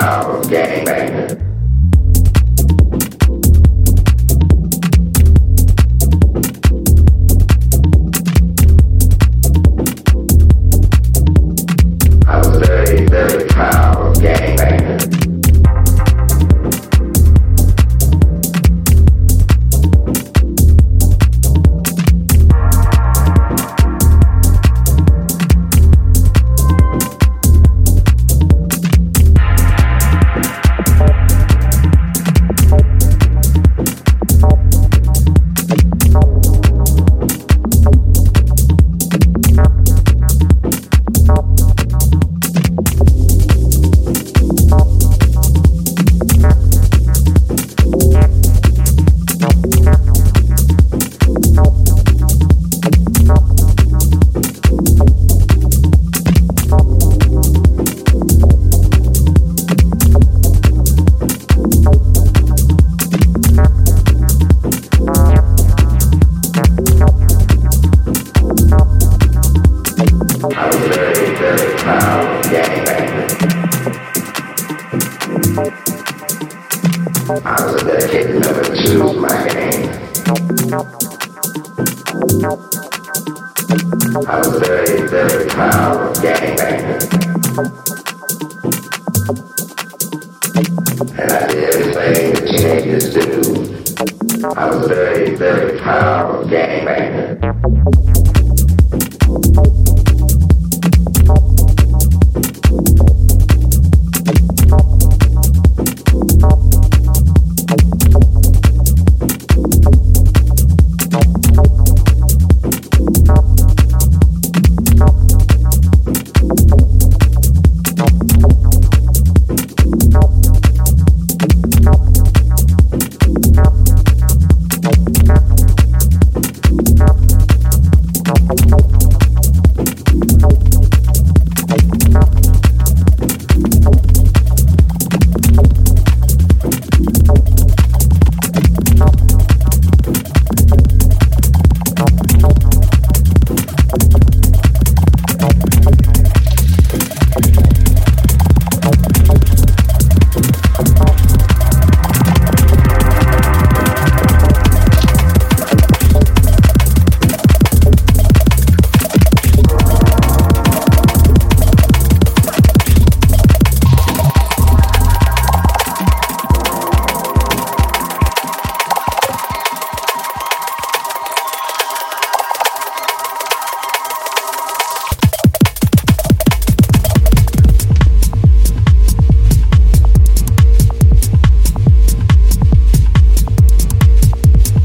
House do. I was a very, very proud gangbanger.